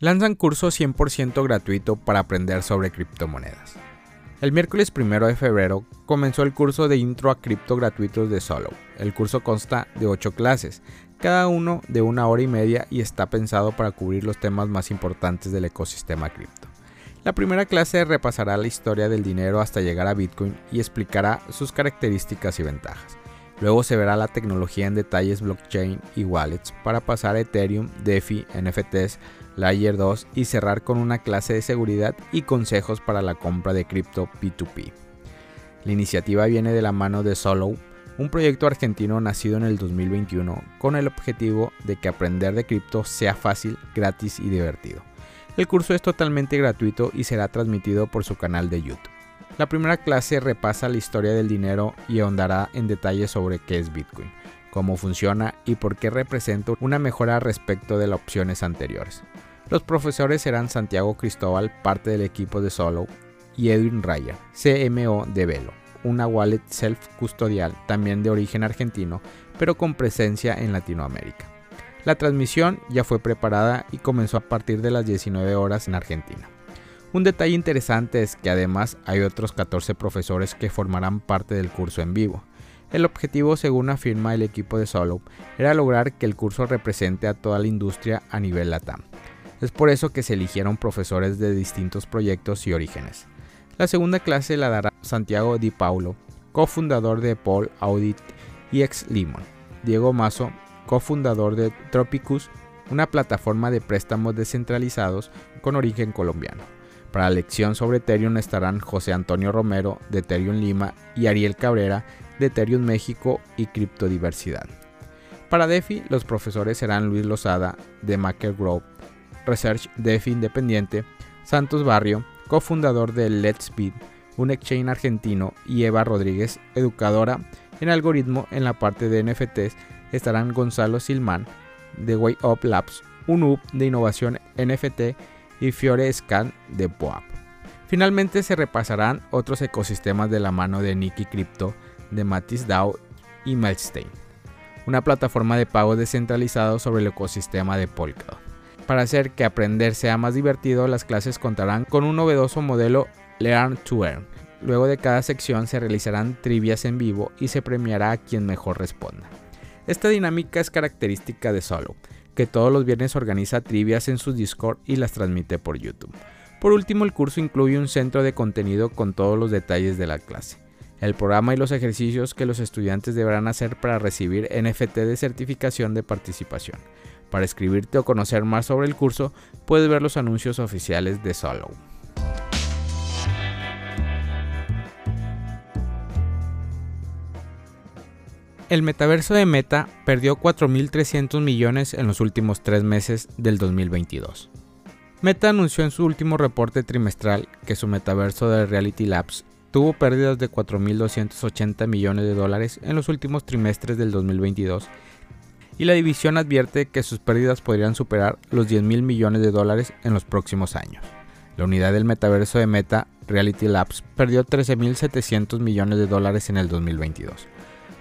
lanzan curso 100% gratuito para aprender sobre criptomonedas. El miércoles 1 de febrero comenzó el curso de intro a cripto gratuitos de Solo. El curso consta de 8 clases, cada uno de una hora y media y está pensado para cubrir los temas más importantes del ecosistema cripto. La primera clase repasará la historia del dinero hasta llegar a Bitcoin y explicará sus características y ventajas. Luego se verá la tecnología en detalles blockchain y wallets para pasar a Ethereum, DeFi, NFTs, Layer 2 y cerrar con una clase de seguridad y consejos para la compra de cripto P2P. La iniciativa viene de la mano de Solo, un proyecto argentino nacido en el 2021 con el objetivo de que aprender de cripto sea fácil, gratis y divertido. El curso es totalmente gratuito y será transmitido por su canal de YouTube. La primera clase repasa la historia del dinero y ahondará en detalles sobre qué es Bitcoin, cómo funciona y por qué representa una mejora respecto de las opciones anteriores. Los profesores serán Santiago Cristóbal, parte del equipo de Solo, y Edwin Raya, CMO de Velo, una wallet self-custodial también de origen argentino, pero con presencia en Latinoamérica. La transmisión ya fue preparada y comenzó a partir de las 19 horas en Argentina. Un detalle interesante es que además hay otros 14 profesores que formarán parte del curso en vivo. El objetivo, según afirma el equipo de Solo, era lograr que el curso represente a toda la industria a nivel LATAM. Es por eso que se eligieron profesores de distintos proyectos y orígenes. La segunda clase la dará Santiago Di Paulo, cofundador de Paul Audit y ex Limon. Diego Mazo, cofundador de Tropicus, una plataforma de préstamos descentralizados con origen colombiano. Para la lección sobre Ethereum estarán José Antonio Romero de Ethereum Lima y Ariel Cabrera de Ethereum México y Criptodiversidad. Para DeFi, los profesores serán Luis Lozada de Maker Group Research DeFi Independiente, Santos Barrio, cofundador de Let's Beat, un exchange argentino, y Eva Rodríguez, educadora en algoritmo en la parte de NFTs, estarán Gonzalo Silman de Way Up Labs, un hub de innovación NFT, y Fiore Scan de Boap. Finalmente se repasarán otros ecosistemas de la mano de Nikki Crypto, de Matis DAO y Melstein, una plataforma de pago descentralizado sobre el ecosistema de Polkadot. Para hacer que aprender sea más divertido, las clases contarán con un novedoso modelo Learn to Earn. Luego de cada sección se realizarán trivias en vivo y se premiará a quien mejor responda. Esta dinámica es característica de Solo, que todos los viernes organiza trivias en su Discord y las transmite por YouTube. Por último, el curso incluye un centro de contenido con todos los detalles de la clase, el programa y los ejercicios que los estudiantes deberán hacer para recibir NFT de certificación de participación. Para escribirte o conocer más sobre el curso, puedes ver los anuncios oficiales de Solo. El metaverso de Meta perdió 4.300 millones en los últimos tres meses del 2022. Meta anunció en su último reporte trimestral que su metaverso de Reality Labs tuvo pérdidas de 4.280 millones de dólares en los últimos trimestres del 2022 y la división advierte que sus pérdidas podrían superar los 10 mil millones de dólares en los próximos años. La unidad del metaverso de Meta, Reality Labs, perdió 13.700 millones de dólares en el 2022,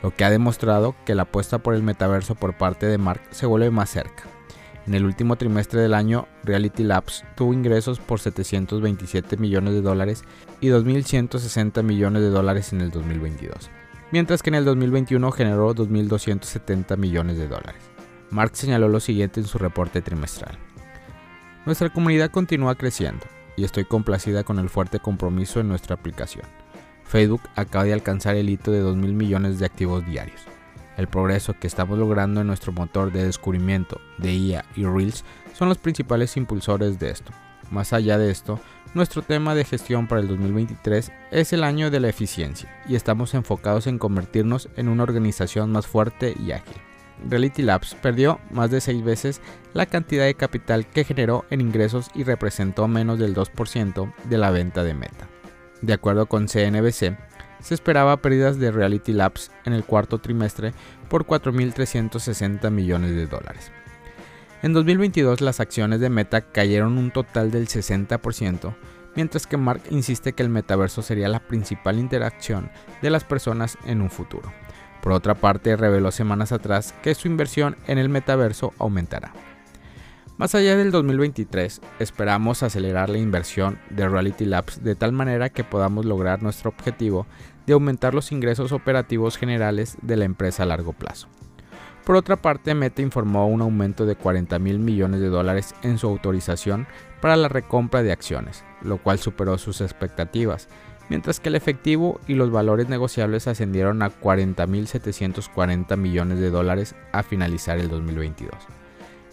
lo que ha demostrado que la apuesta por el metaverso por parte de Mark se vuelve más cerca. En el último trimestre del año, Reality Labs tuvo ingresos por 727 millones de dólares y 2.160 millones de dólares en el 2022 mientras que en el 2021 generó 2.270 millones de dólares. Mark señaló lo siguiente en su reporte trimestral. Nuestra comunidad continúa creciendo y estoy complacida con el fuerte compromiso en nuestra aplicación. Facebook acaba de alcanzar el hito de 2.000 millones de activos diarios. El progreso que estamos logrando en nuestro motor de descubrimiento de IA y Reels son los principales impulsores de esto. Más allá de esto, nuestro tema de gestión para el 2023 es el año de la eficiencia y estamos enfocados en convertirnos en una organización más fuerte y ágil. Reality Labs perdió más de 6 veces la cantidad de capital que generó en ingresos y representó menos del 2% de la venta de Meta. De acuerdo con CNBC, se esperaba pérdidas de Reality Labs en el cuarto trimestre por 4.360 millones de dólares. En 2022 las acciones de Meta cayeron un total del 60%, mientras que Mark insiste que el metaverso sería la principal interacción de las personas en un futuro. Por otra parte, reveló semanas atrás que su inversión en el metaverso aumentará. Más allá del 2023, esperamos acelerar la inversión de Reality Labs de tal manera que podamos lograr nuestro objetivo de aumentar los ingresos operativos generales de la empresa a largo plazo. Por otra parte, Meta informó un aumento de 40 mil millones de dólares en su autorización para la recompra de acciones, lo cual superó sus expectativas, mientras que el efectivo y los valores negociables ascendieron a 40.740 millones de dólares a finalizar el 2022.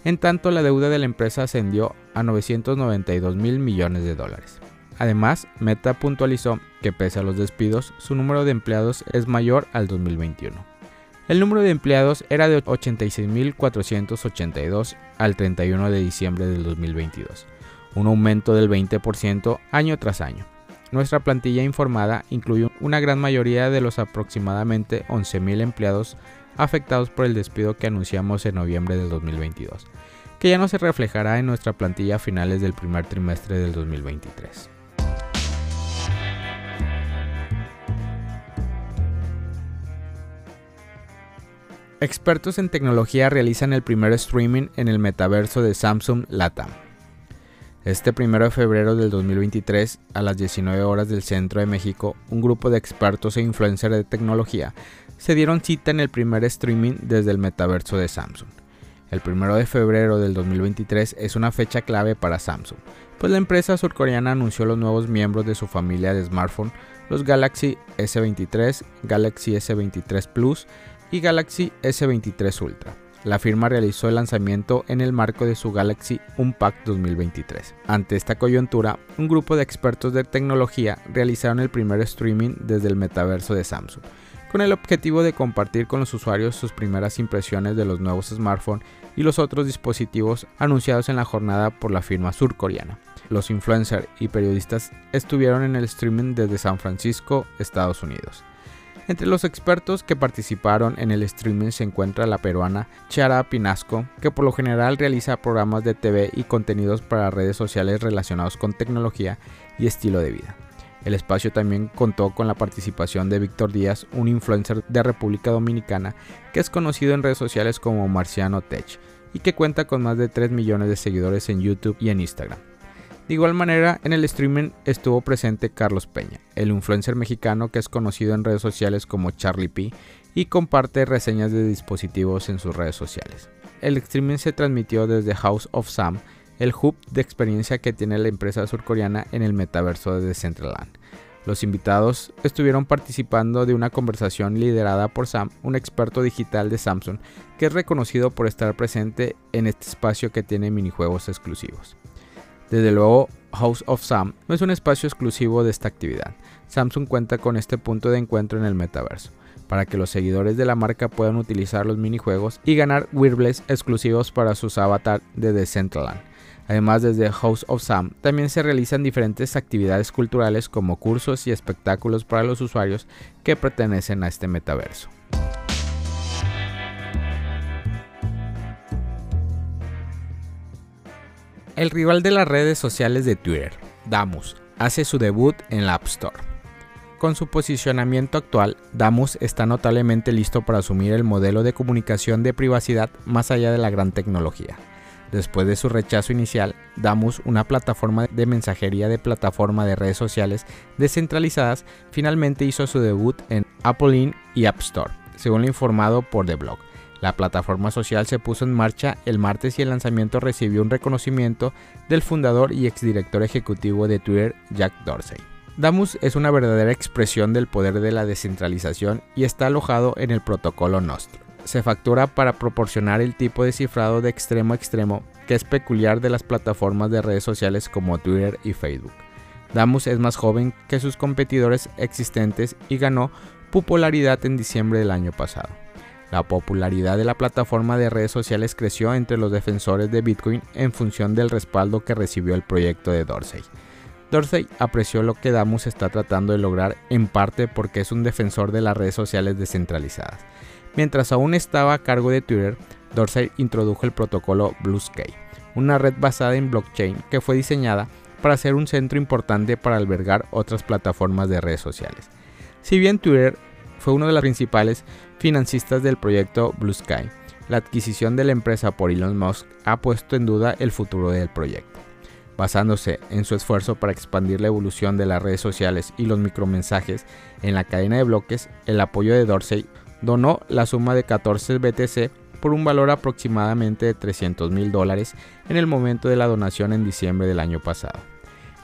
En tanto, la deuda de la empresa ascendió a 992 mil millones de dólares. Además, Meta puntualizó que pese a los despidos, su número de empleados es mayor al 2021. El número de empleados era de 86.482 al 31 de diciembre del 2022, un aumento del 20% año tras año. Nuestra plantilla informada incluye una gran mayoría de los aproximadamente 11.000 empleados afectados por el despido que anunciamos en noviembre del 2022, que ya no se reflejará en nuestra plantilla a finales del primer trimestre del 2023. Expertos en tecnología realizan el primer streaming en el metaverso de Samsung Latam. Este primero de febrero del 2023, a las 19 horas del centro de México, un grupo de expertos e influencers de tecnología se dieron cita en el primer streaming desde el metaverso de Samsung. El 1 de febrero del 2023 es una fecha clave para Samsung, pues la empresa surcoreana anunció los nuevos miembros de su familia de smartphone, los Galaxy S23, Galaxy S23 Plus y Galaxy S23 Ultra. La firma realizó el lanzamiento en el marco de su Galaxy Unpacked 2023. Ante esta coyuntura, un grupo de expertos de tecnología realizaron el primer streaming desde el metaverso de Samsung, con el objetivo de compartir con los usuarios sus primeras impresiones de los nuevos smartphones y los otros dispositivos anunciados en la jornada por la firma surcoreana. Los influencers y periodistas estuvieron en el streaming desde San Francisco, Estados Unidos. Entre los expertos que participaron en el streaming se encuentra la peruana Chara Pinasco, que por lo general realiza programas de TV y contenidos para redes sociales relacionados con tecnología y estilo de vida. El espacio también contó con la participación de Víctor Díaz, un influencer de República Dominicana que es conocido en redes sociales como Marciano Tech y que cuenta con más de 3 millones de seguidores en YouTube y en Instagram. De igual manera, en el streaming estuvo presente Carlos Peña, el influencer mexicano que es conocido en redes sociales como Charlie P y comparte reseñas de dispositivos en sus redes sociales. El streaming se transmitió desde House of Sam el hub de experiencia que tiene la empresa surcoreana en el metaverso de Decentraland. Los invitados estuvieron participando de una conversación liderada por Sam, un experto digital de Samsung, que es reconocido por estar presente en este espacio que tiene minijuegos exclusivos. Desde luego, House of Sam no es un espacio exclusivo de esta actividad. Samsung cuenta con este punto de encuentro en el metaverso, para que los seguidores de la marca puedan utilizar los minijuegos y ganar wearables exclusivos para sus avatars de Decentraland. Además, desde House of Sam también se realizan diferentes actividades culturales como cursos y espectáculos para los usuarios que pertenecen a este metaverso. El rival de las redes sociales de Twitter, Damus, hace su debut en la App Store. Con su posicionamiento actual, Damus está notablemente listo para asumir el modelo de comunicación de privacidad más allá de la gran tecnología. Después de su rechazo inicial, Damus, una plataforma de mensajería de plataforma de redes sociales descentralizadas, finalmente hizo su debut en Apple Inc. y App Store, según lo informado por The Blog. La plataforma social se puso en marcha el martes y el lanzamiento recibió un reconocimiento del fundador y exdirector ejecutivo de Twitter, Jack Dorsey. Damus es una verdadera expresión del poder de la descentralización y está alojado en el protocolo Nostro se factura para proporcionar el tipo de cifrado de extremo a extremo que es peculiar de las plataformas de redes sociales como Twitter y Facebook. Damus es más joven que sus competidores existentes y ganó popularidad en diciembre del año pasado. La popularidad de la plataforma de redes sociales creció entre los defensores de Bitcoin en función del respaldo que recibió el proyecto de Dorsey. Dorsey apreció lo que Damus está tratando de lograr en parte porque es un defensor de las redes sociales descentralizadas Mientras aún estaba a cargo de Twitter, Dorsey introdujo el protocolo Bluesky, una red basada en blockchain que fue diseñada para ser un centro importante para albergar otras plataformas de redes sociales. Si bien Twitter fue uno de los principales financistas del proyecto Blue Sky, la adquisición de la empresa por Elon Musk ha puesto en duda el futuro del proyecto. Basándose en su esfuerzo para expandir la evolución de las redes sociales y los micromensajes en la cadena de bloques, el apoyo de Dorsey donó la suma de 14 BTC por un valor aproximadamente de 300 mil dólares en el momento de la donación en diciembre del año pasado.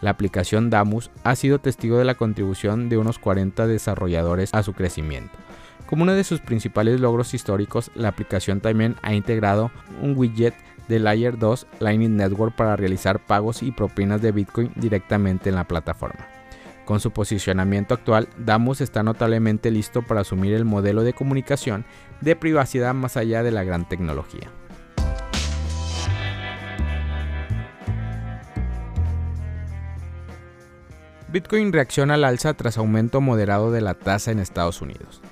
La aplicación Damus ha sido testigo de la contribución de unos 40 desarrolladores a su crecimiento. Como uno de sus principales logros históricos, la aplicación también ha integrado un widget de Layer 2 Lightning Network para realizar pagos y propinas de Bitcoin directamente en la plataforma. Con su posicionamiento actual, Damus está notablemente listo para asumir el modelo de comunicación de privacidad más allá de la gran tecnología. Bitcoin reacciona al alza tras aumento moderado de la tasa en Estados Unidos.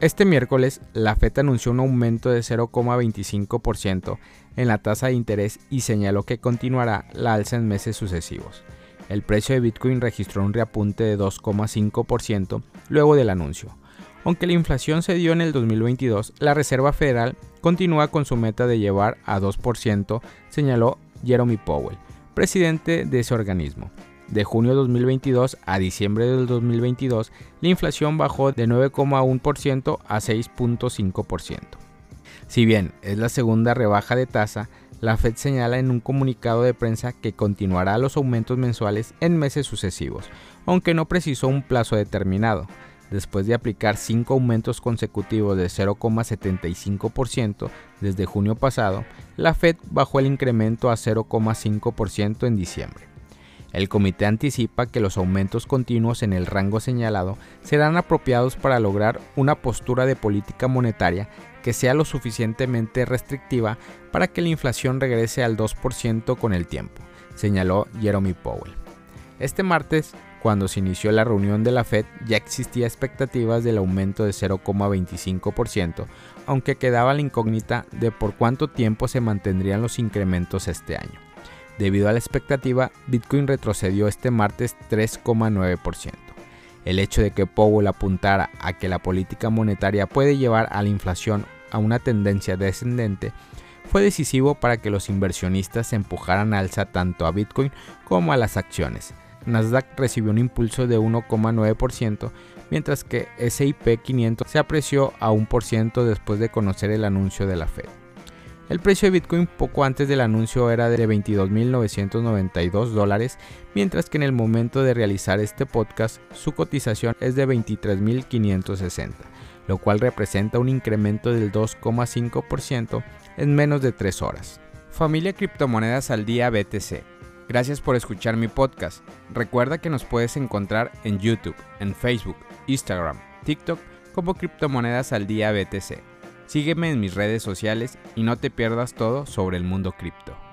Este miércoles, la FED anunció un aumento de 0,25% en la tasa de interés y señaló que continuará la alza en meses sucesivos. El precio de Bitcoin registró un reapunte de 2,5% luego del anuncio. Aunque la inflación se dio en el 2022, la Reserva Federal continúa con su meta de llevar a 2%, señaló Jeremy Powell, presidente de ese organismo. De junio de 2022 a diciembre del 2022, la inflación bajó de 9,1% a 6,5%. Si bien es la segunda rebaja de tasa, la Fed señala en un comunicado de prensa que continuará los aumentos mensuales en meses sucesivos, aunque no precisó un plazo determinado. Después de aplicar cinco aumentos consecutivos de 0,75% desde junio pasado, la Fed bajó el incremento a 0,5% en diciembre. El comité anticipa que los aumentos continuos en el rango señalado serán apropiados para lograr una postura de política monetaria que sea lo suficientemente restrictiva para que la inflación regrese al 2% con el tiempo, señaló Jeremy Powell. Este martes, cuando se inició la reunión de la Fed, ya existía expectativas del aumento de 0,25%, aunque quedaba la incógnita de por cuánto tiempo se mantendrían los incrementos este año. Debido a la expectativa, Bitcoin retrocedió este martes 3,9%. El hecho de que Powell apuntara a que la política monetaria puede llevar a la inflación a una tendencia descendente fue decisivo para que los inversionistas empujaran alza tanto a Bitcoin como a las acciones. Nasdaq recibió un impulso de 1,9%, mientras que SIP 500 se apreció a 1% después de conocer el anuncio de la Fed. El precio de Bitcoin poco antes del anuncio era de 22.992 dólares, mientras que en el momento de realizar este podcast su cotización es de 23.560, lo cual representa un incremento del 2,5% en menos de 3 horas. Familia Criptomonedas al Día BTC. Gracias por escuchar mi podcast. Recuerda que nos puedes encontrar en YouTube, en Facebook, Instagram, TikTok como Criptomonedas al Día BTC. Sígueme en mis redes sociales y no te pierdas todo sobre el mundo cripto.